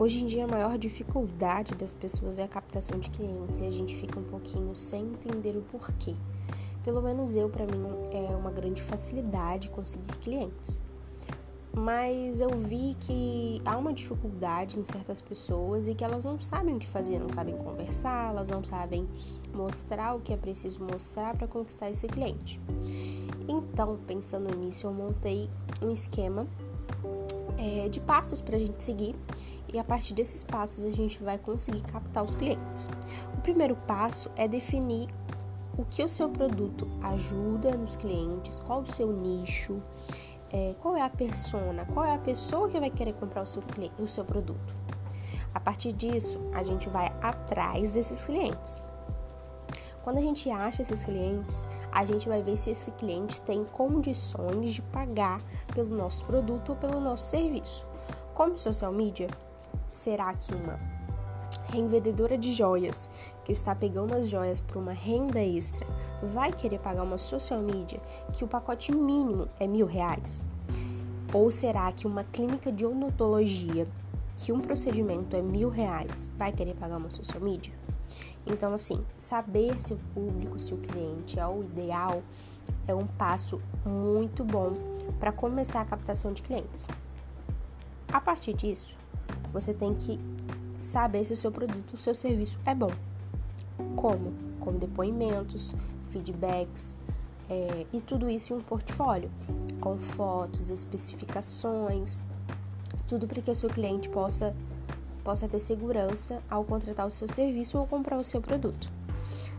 Hoje em dia, a maior dificuldade das pessoas é a captação de clientes e a gente fica um pouquinho sem entender o porquê. Pelo menos eu, para mim, é uma grande facilidade conseguir clientes. Mas eu vi que há uma dificuldade em certas pessoas e que elas não sabem o que fazer, não sabem conversar, elas não sabem mostrar o que é preciso mostrar para conquistar esse cliente. Então, pensando nisso, eu montei um esquema é, de passos para a gente seguir e a partir desses passos a gente vai conseguir captar os clientes. O primeiro passo é definir o que o seu produto ajuda nos clientes, qual o seu nicho, é, qual é a persona, qual é a pessoa que vai querer comprar o seu, o seu produto. A partir disso, a gente vai atrás desses clientes. Quando a gente acha esses clientes, a gente vai ver se esse cliente tem condições de pagar pelo nosso produto ou pelo nosso serviço. Como social media, será que uma revendedora de joias que está pegando as joias para uma renda extra vai querer pagar uma social media que o pacote mínimo é mil reais? Ou será que uma clínica de odontologia que um procedimento é mil reais vai querer pagar uma social media? Então, assim, saber se o público, se o cliente é o ideal é um passo muito bom para começar a captação de clientes. A partir disso, você tem que saber se o seu produto, o seu serviço é bom. Como? Com depoimentos, feedbacks é, e tudo isso em um portfólio, com fotos, especificações, tudo para que o seu cliente possa, possa ter segurança ao contratar o seu serviço ou comprar o seu produto.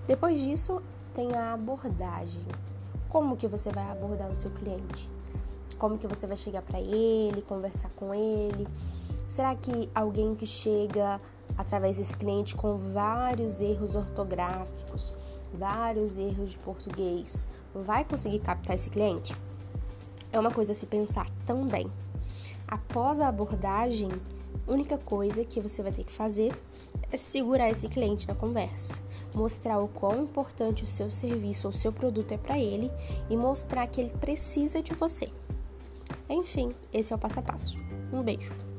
Depois disso, tem a abordagem. Como que você vai abordar o seu cliente? Como que você vai chegar para ele, conversar com ele? Será que alguém que chega através desse cliente com vários erros ortográficos, vários erros de português, vai conseguir captar esse cliente? É uma coisa a se pensar também. Após a abordagem, única coisa que você vai ter que fazer é segurar esse cliente na conversa, mostrar o quão importante o seu serviço ou seu produto é para ele e mostrar que ele precisa de você. Enfim, esse é o passo a passo. Um beijo.